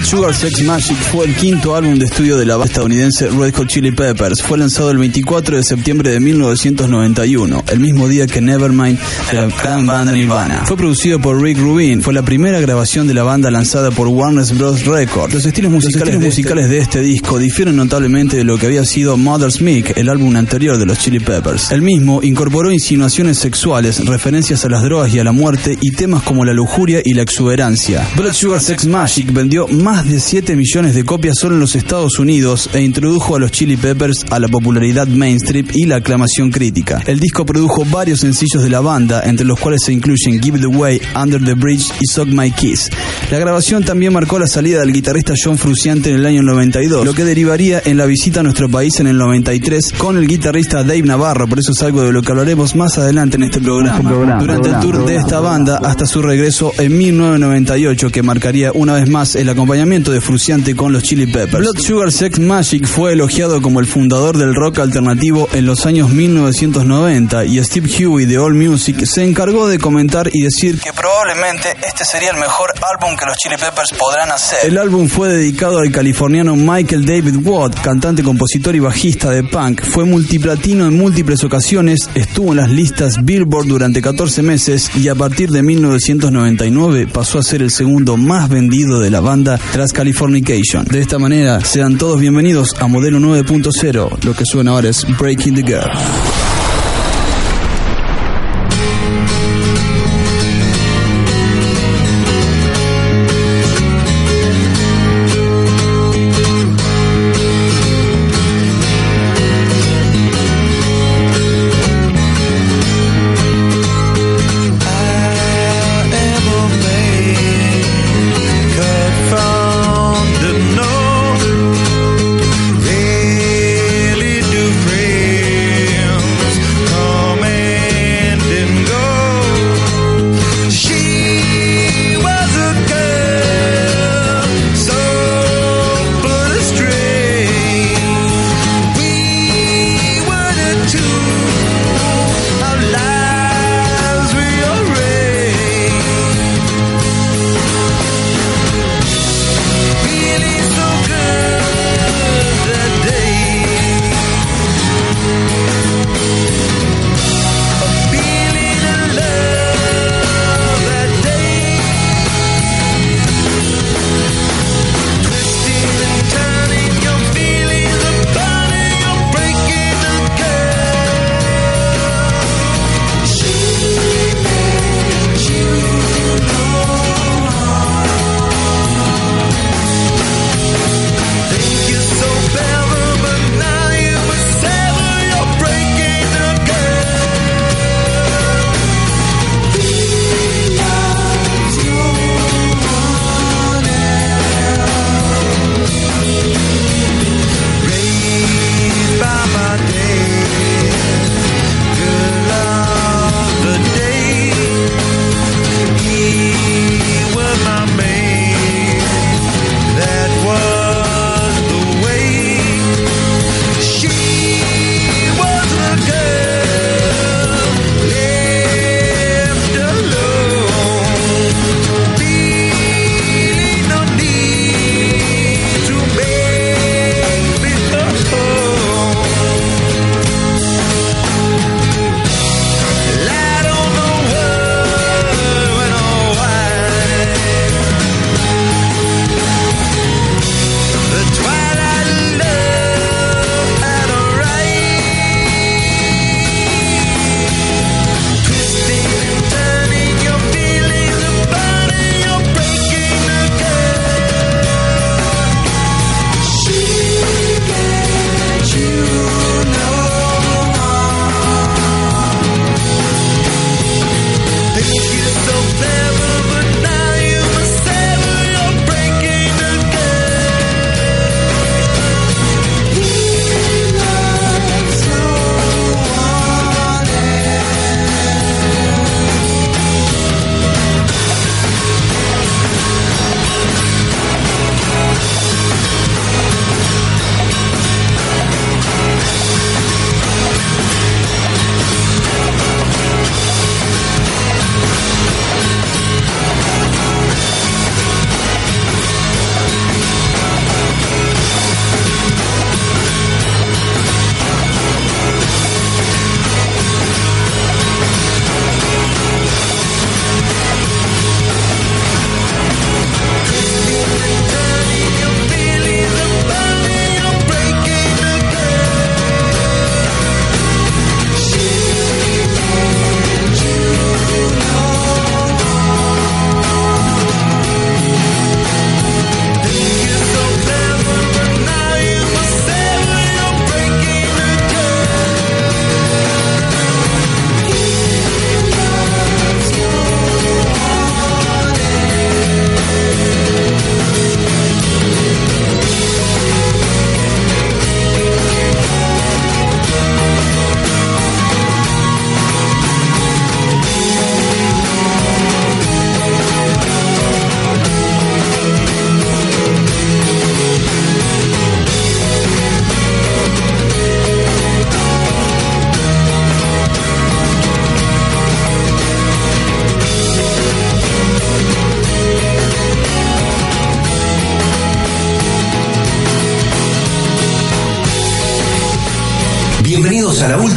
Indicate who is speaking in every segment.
Speaker 1: Blood Sugar Sex Magic fue el quinto álbum de estudio de la banda estadounidense Red Hot Chili Peppers. Fue lanzado el 24 de septiembre de 1991, el mismo día que Nevermind de la gran banda Nirvana. Fue producido por Rick Rubin. Fue la primera grabación de la banda lanzada por Warner Bros. Records. Los estilos musicales, de, musicales este... de este disco difieren notablemente de lo que había sido Mother's Milk, el álbum anterior de los Chili Peppers. El mismo incorporó insinuaciones sexuales, referencias a las drogas y a la muerte y temas como la lujuria y la exuberancia. Blood Sugar Sex Magic vendió más de 7 millones de copias solo en los Estados Unidos e introdujo a los Chili Peppers a la popularidad mainstream y la aclamación crítica. El disco produjo varios sencillos de la banda, entre los cuales se incluyen Give the Way, Under the Bridge y Suck My Kiss. La grabación también marcó la salida del guitarrista John Fruciante en el año 92, lo que derivaría en la visita a nuestro país en el 93 con el guitarrista Dave Navarro, por eso es algo de lo que hablaremos más adelante en este programa. Durante el tour de esta banda hasta su regreso en 1998, que marcaría una vez más el acompañamiento de Fruciante con los Chili Peppers. Blood Sugar Sex Magic fue elogiado como el fundador del rock alternativo en los años 1990 y Steve Huey de All Music se encargó de comentar y decir que probablemente este sería el mejor álbum que los Chili Peppers podrán hacer. El álbum fue dedicado al californiano Michael David Watt, cantante, compositor y bajista de punk. Fue multiplatino en múltiples ocasiones, estuvo en las listas Billboard durante 14 meses y a partir de 1999 pasó a ser el segundo más vendido de la banda tras Californication. De esta manera, sean todos bienvenidos a Modelo 9.0. Lo que suena ahora es Breaking the Girl.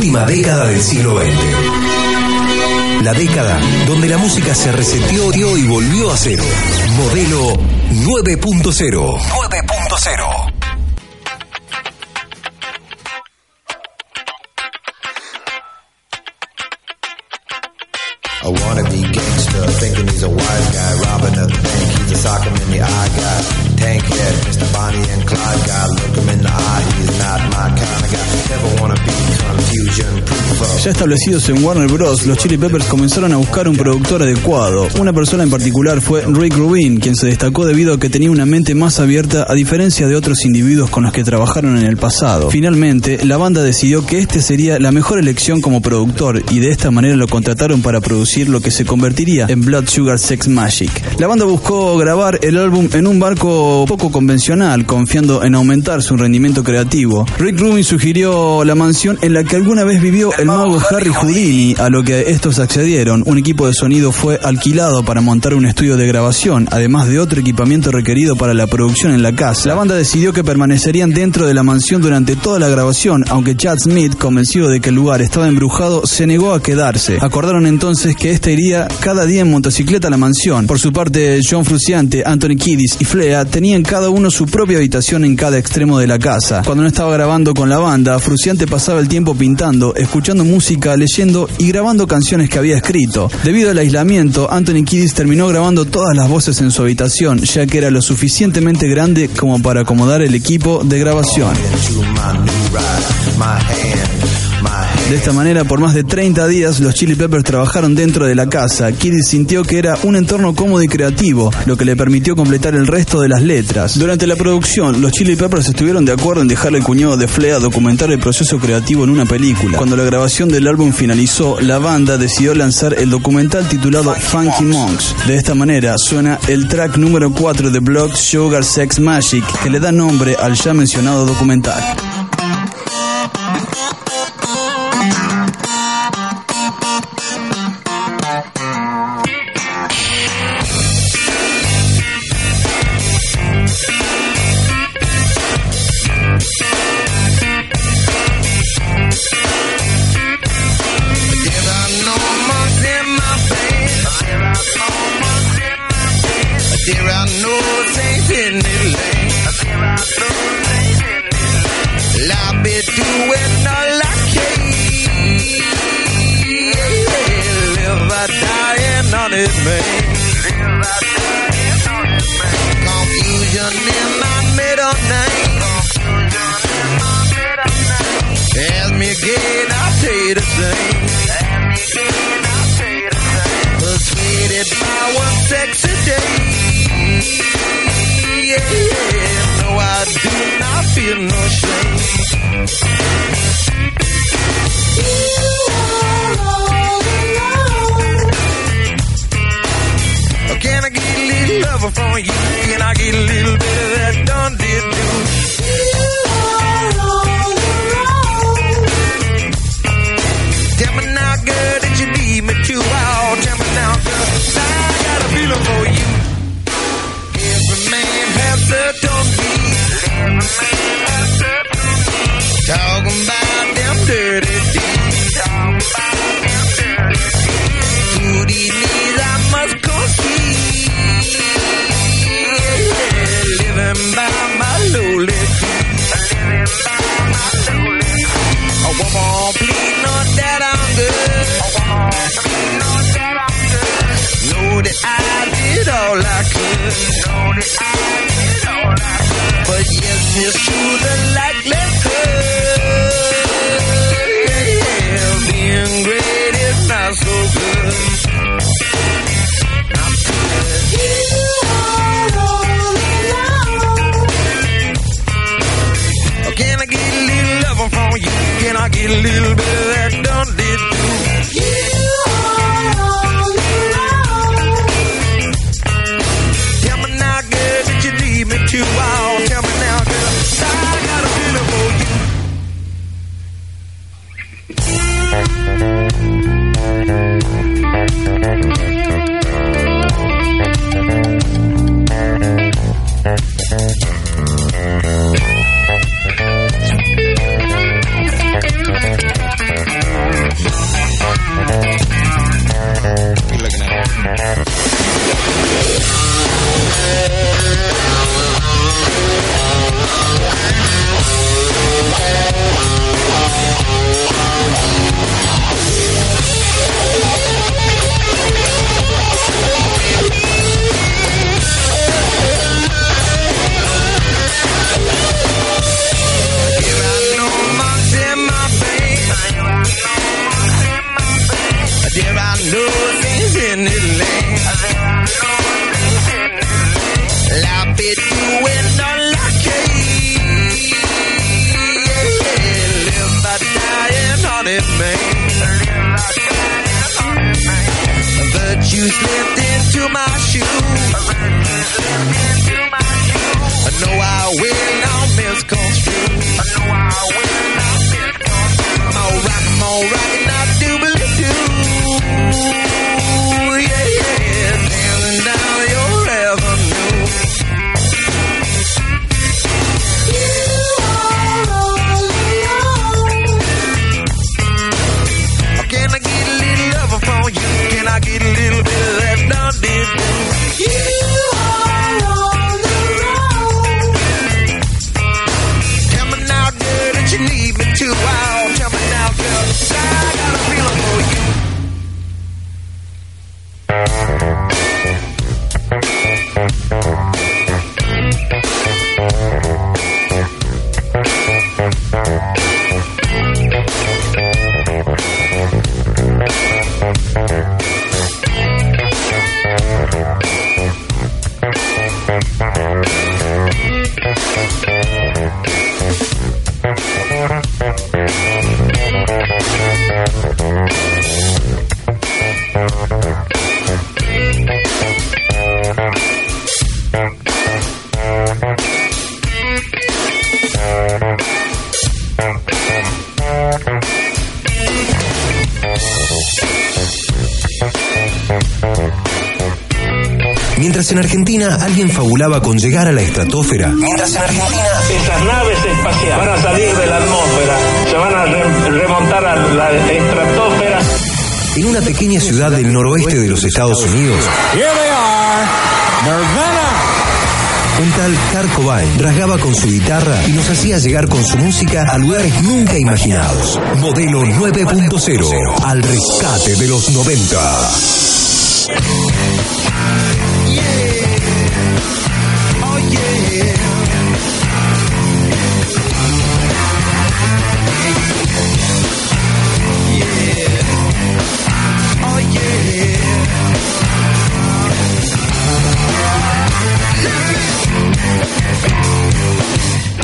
Speaker 2: Última década del siglo XX. La década donde la música se reseteó y volvió a cero. Modelo 9.0. 9.0.
Speaker 1: Ya establecidos en Warner Bros., los Chili Peppers comenzaron a buscar un productor adecuado. Una persona en particular fue Rick Rubin, quien se destacó debido a que tenía una mente más abierta a diferencia de otros individuos con los que trabajaron en el pasado. Finalmente, la banda decidió que este sería la mejor elección como productor y de esta manera lo contrataron para producir lo que se convertiría en Blood Sugar Sex Magic. La banda buscó grabar el álbum en un barco poco convencional, confiando en aumentar su rendimiento creativo. Rick Rubin sugirió la mansión en la que alguna vez vivió el mago Harry Houdini, a lo que estos accedieron. Un equipo de sonido fue alquilado para montar un estudio de grabación, además de otro equipamiento requerido para la producción en la casa. La banda decidió que permanecerían dentro de la mansión durante toda la grabación, aunque Chad Smith, convencido de que el lugar estaba embrujado, se negó a quedarse. Acordaron entonces que este iría cada día en motocicleta a la mansión. Por su parte, John Fruciante, Anthony Kiddis y Flea tenían cada uno su propia habitación en cada extremo de la casa. Cuando no estaba grabando con la banda, Fruciante pasaba el tiempo pintando, escuchando música, leyendo y grabando canciones que había escrito. Debido al aislamiento, Anthony Kiddis terminó grabando todas las voces en su habitación, ya que era lo suficientemente grande como para acomodar el equipo de grabación. De esta manera, por más de 30 días, los Chili Peppers trabajaron dentro de la casa. Kiddis sintió que era un entorno cómodo y creativo, lo que le permitió completar el resto de las letras. Durante la producción, los Chili Peppers estuvieron de acuerdo en dejarle al cuñado de Flea documentar el proceso creativo en una película. Cuando la grabación del álbum finalizó, la banda decidió lanzar el documental titulado Funky Monks. De esta manera, suena el track número 4 de Blood Sugar Sex Magic, que le da nombre al ya mencionado documental.
Speaker 3: No shame. Thank you.
Speaker 2: En Argentina alguien fabulaba con llegar a la estratosfera. Mientras en Argentina
Speaker 4: Esas naves espaciales van a salir de la atmósfera, se van a re- remontar a la estratosfera.
Speaker 2: en una pequeña ciudad del noroeste de los Estados Unidos,
Speaker 4: Here they are, Nirvana.
Speaker 2: un tal Kurt Cobain rasgaba con su guitarra y nos hacía llegar con su música a lugares nunca imaginados. Modelo 9.0, al rescate de los 90.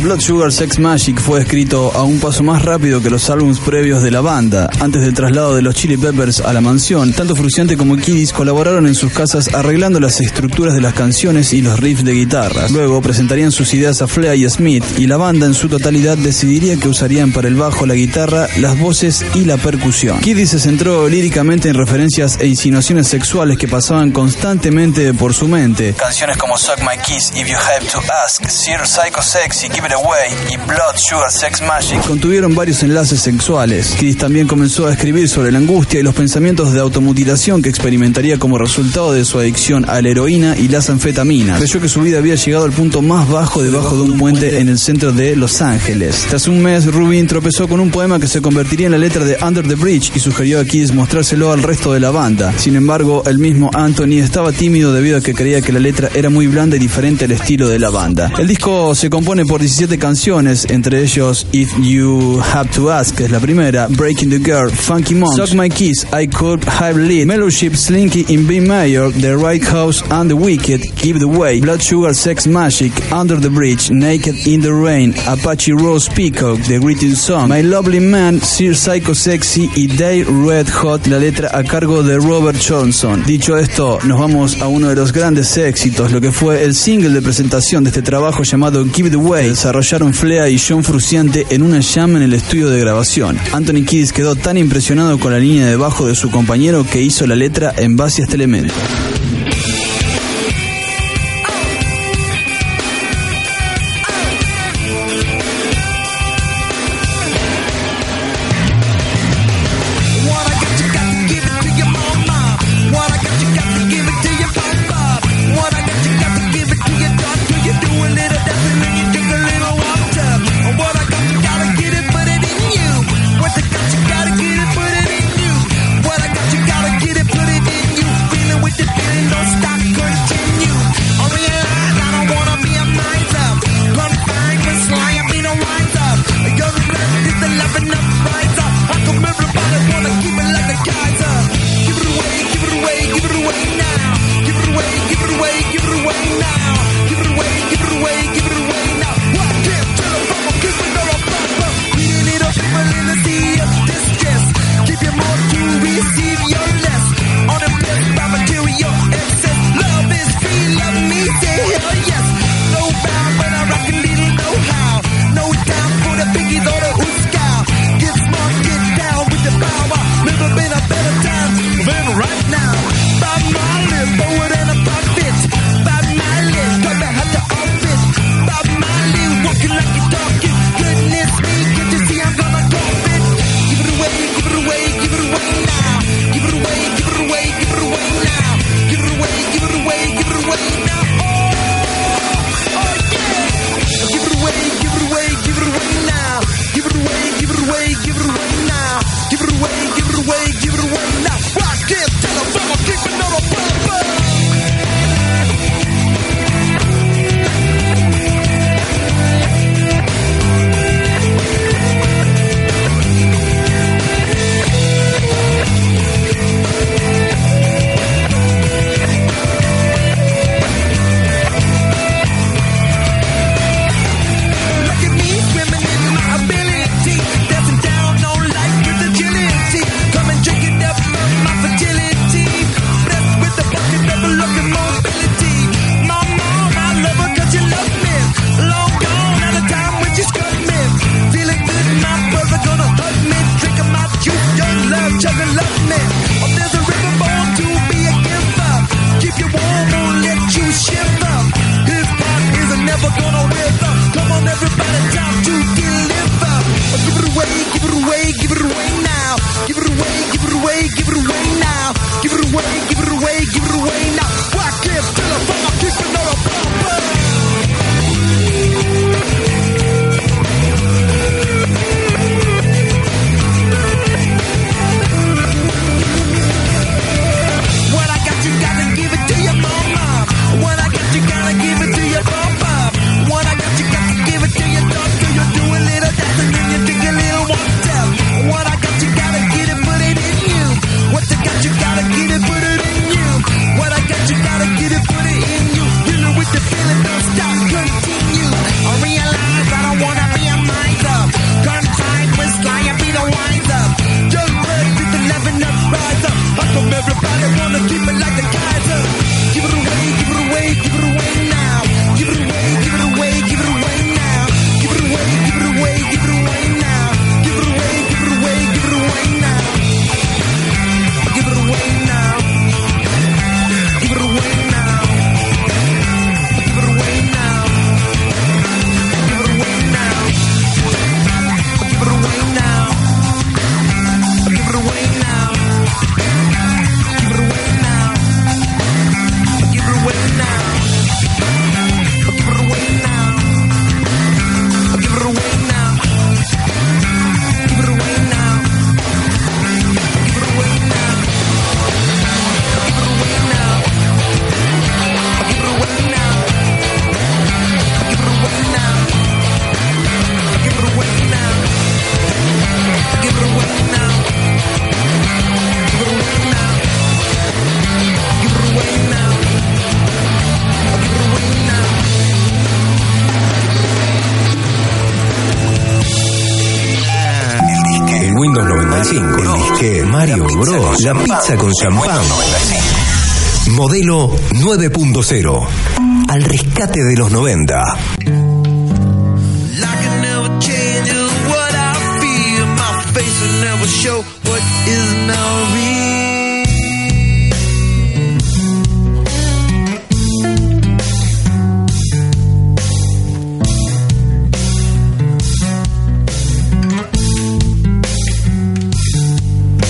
Speaker 1: Blood Sugar Sex Magic fue escrito a un paso más rápido que los álbumes previos de la banda. Antes del traslado de los Chili Peppers a la mansión, tanto Fruciante como Kiddis colaboraron en sus casas arreglando las estructuras de las canciones y los riffs de guitarra. Luego presentarían sus ideas a Flea y Smith y la banda en su totalidad decidiría que usarían para el bajo, la guitarra, las voces y la percusión. Kiddis se centró líricamente en referencias e insinuaciones sexuales que pasaban constantemente por su mente. Canciones como Suck My Kiss, If You Have to Ask, Sir Psycho Sexy, Give It Away y Blood Sugar Sex Magic contuvieron varios enlaces sexuales. Kiddis también comenzó a escribir sobre la angustia y los pensamientos de automutilación que experimentaría como resultado de su adicción a la heroína y las anfetaminas. Creyó que su vida había llegado al punto más bajo debajo de un puente en el centro de Los Ángeles. Tras un mes, Rubin tropezó con un poema que se convertiría en la letra de Under the Bridge y sugirió a Kiddis mostrárselo al resto de la banda. Sin embargo, el mismo Anthony estaba tímido debido a que creía que la letra era muy blanda y diferente al estilo de la banda. El disco se compone por 17 canciones, entre ellos If You Have to Ask, que es la primera, Breaking the Girl, Funky Mom, Suck My Kiss, I Could Have Lead, Mellowship, Slinky in B Mayor, The Right House and the Wicked, Give the Way, Blood Sugar Sex Magic, Under the Bridge, Naked in the Rain, Apache Rose Peacock, The Greeting Song, My Lovely Man, Sir Psycho Sexy y Day Red Hot, la letra a cargo de Robert Johnson. Dicho esto, nos vamos a uno de los grandes éxitos, lo que fue el single de presentación de este trabajo llamado Give the Way. Desarrollaron Flea y John Fruciante en una jam en el estudio de grabación. Anthony Kiddis quedó tan impresionado con la línea de bajo de su compañero que hizo la letra en base a este elemento.
Speaker 2: 95. El disque Mario Bros. La pizza con champán. Modelo 9.0. Al rescate de los 90.
Speaker 3: Like it never changes what I feel. My face will never show what is now real.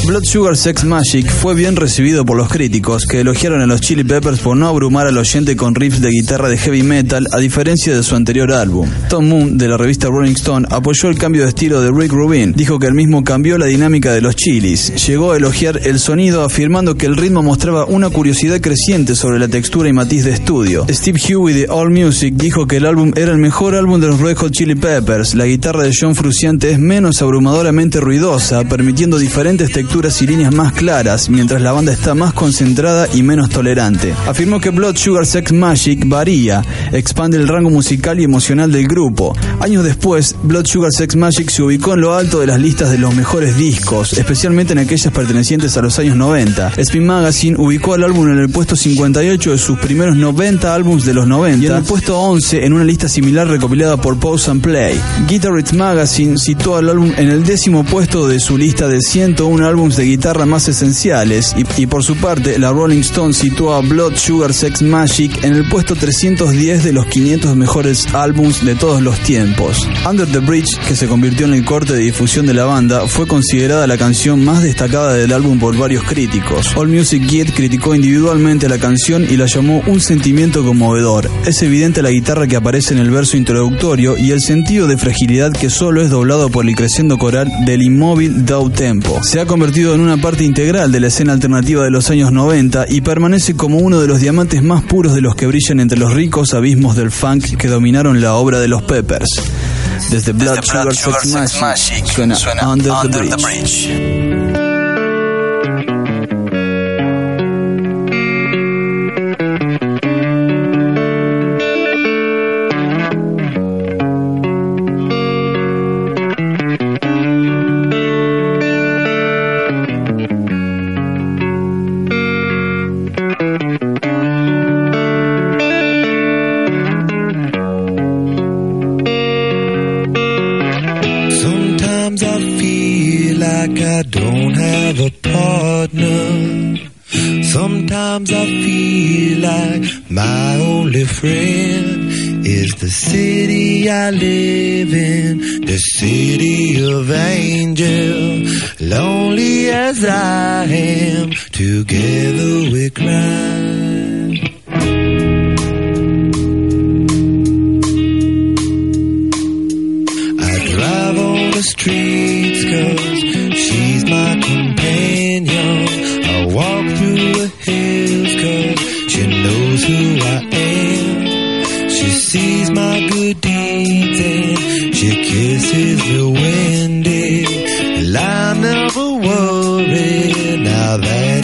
Speaker 1: Blood Sugar Sex Magic fue bien recibido por los críticos, que elogiaron a los Chili Peppers por no abrumar al oyente con riffs de guitarra de heavy metal, a diferencia de su anterior álbum. Tom Moon, de la revista Rolling Stone, apoyó el cambio de estilo de Rick Rubin. Dijo que el mismo cambió la dinámica de los Chilis. Llegó a elogiar el sonido, afirmando que el ritmo mostraba una curiosidad creciente sobre la textura y matiz de estudio. Steve Huey de All Music dijo que el álbum era el mejor álbum de los Red Hot Chili Peppers. La guitarra de John Frusciante es menos abrumadoramente ruidosa, permitiendo diferentes texturas y líneas más claras, mientras la banda está más concentrada y menos tolerante. Afirmó que Blood Sugar Sex Magic varía, expande el rango musical y emocional del grupo. Años después, Blood Sugar Sex Magic se ubicó en lo alto de las listas de los mejores discos, especialmente en aquellas pertenecientes a los años 90. Spin Magazine ubicó al álbum en el puesto 58 de sus primeros 90 álbumes de los 90 y en el puesto 11 en una lista similar recopilada por Pause and Play. Guitarist Magazine citó al álbum en el décimo puesto de su lista de 101 álbumes de guitarra más esenciales y, y, por su parte la Rolling Stone situó a Blood Sugar Sex Magic en el puesto 310 de los 500 mejores álbums de todos los tiempos. Under the Bridge, que se convirtió en el corte de difusión de la banda, fue considerada la canción más destacada del álbum por varios críticos. All Music Guide criticó individualmente la canción y la llamó un sentimiento conmovedor. Es evidente la guitarra que aparece en el verso introductorio y el sentido de fragilidad que solo es doblado por el creciendo coral del inmóvil down tempo. Se ha convertido en una parte integral de la escena alternativa de los años 90 y permanece como uno de los diamantes más puros de los que brillan entre los ricos abismos del funk que dominaron la obra de los Peppers. Desde Blood,
Speaker 5: Desde
Speaker 1: Sugar,
Speaker 5: Blood
Speaker 1: Sex,
Speaker 5: Sugar Sex
Speaker 1: Magic,
Speaker 5: Magic
Speaker 1: suena, Under,
Speaker 5: Under
Speaker 1: the. Bridge.
Speaker 3: Now that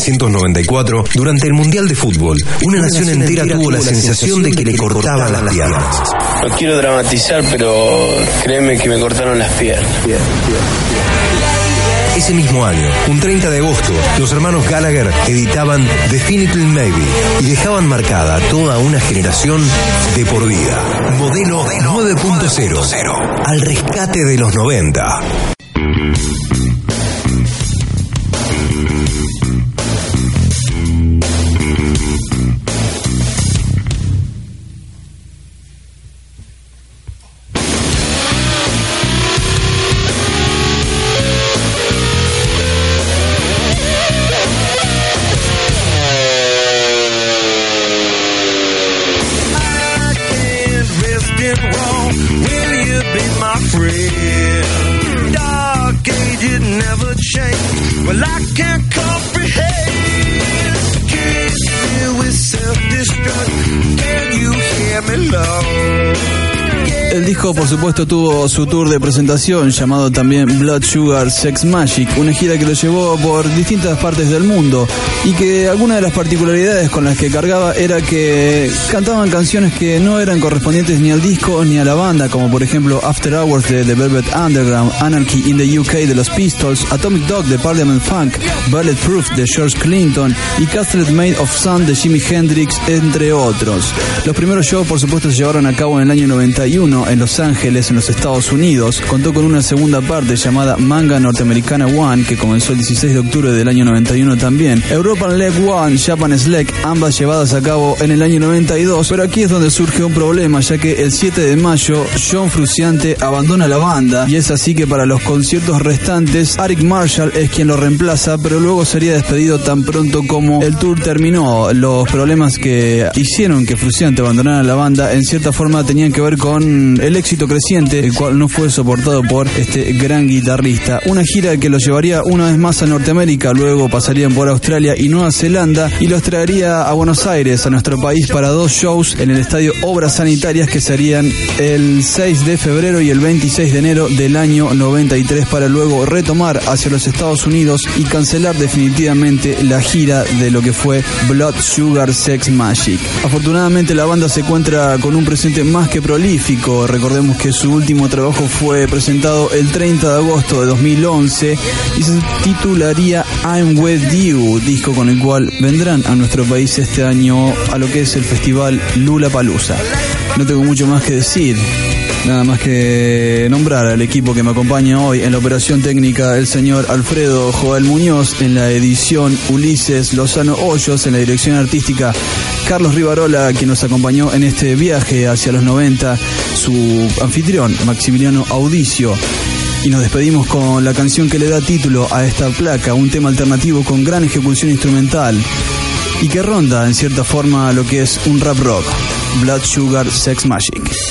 Speaker 2: 1994, durante el Mundial de Fútbol, una nación entera tuvo la sensación de que le cortaban las piernas.
Speaker 5: No quiero dramatizar, pero créeme que me cortaron las piernas.
Speaker 2: Ese mismo año, un 30 de agosto, los hermanos Gallagher editaban Definitely Maybe y dejaban marcada a toda una generación de por vida. Modelo 9.0 al rescate de los 90.
Speaker 1: Por supuesto, tuvo su tour de presentación llamado también Blood Sugar Sex Magic, una gira que lo llevó por distintas partes del mundo y que alguna de las particularidades con las que cargaba era que cantaban canciones que no eran correspondientes ni al disco ni a la banda, como por ejemplo After Hours de The Velvet Underground, Anarchy in the UK de los Pistols, Atomic Dog de Parliament Funk, Bulletproof de George Clinton y Castle Made of Sun de Jimi Hendrix, entre otros. Los primeros shows, por supuesto, se llevaron a cabo en el año 91 en Los Ángeles, en los Estados Unidos. Contó con una segunda parte llamada Manga Norteamericana One, que comenzó el 16 de octubre del año 91 también. European Leg One, Japan Slack, ambas llevadas a cabo en el año 92. Pero aquí es donde surge un problema, ya que el 7 de mayo John Fruciante abandona la banda y es así que para los conciertos restantes Eric Marshall es quien lo reemplaza, pero luego sería despedido tan pronto como el tour terminó. Los problemas que hicieron que Fruciante abandonara la banda en cierta forma tenían que ver con el éxito creciente, el cual no fue soportado por este gran guitarrista. Una gira que lo llevaría una vez más a Norteamérica, luego pasarían por Australia y Nueva Zelanda y los traería a Buenos Aires, a nuestro país, para dos shows en el estadio Obras Sanitarias que serían el 6 de febrero y el 26 de enero del año 93 para luego retomar hacia los Estados Unidos y cancelar definitivamente la gira de lo que fue Blood Sugar Sex Magic. Afortunadamente la banda se encuentra con un presente más que prolífico. Recordemos que su último trabajo fue presentado el 30 de agosto de 2011 y se titularía I'm With You, disco con el cual vendrán a nuestro país este año a lo que es el festival Lula Palusa. No tengo mucho más que decir. Nada más que nombrar al equipo que me acompaña hoy en la operación técnica, el señor Alfredo Joel Muñoz, en la edición Ulises Lozano Hoyos, en la dirección artística Carlos Rivarola, quien nos acompañó en este viaje hacia los 90, su anfitrión Maximiliano Audicio. Y nos despedimos con la canción que le da título a esta placa, un tema alternativo con gran ejecución instrumental y que ronda en cierta forma lo que es un rap rock, Blood Sugar
Speaker 3: Sex Magic.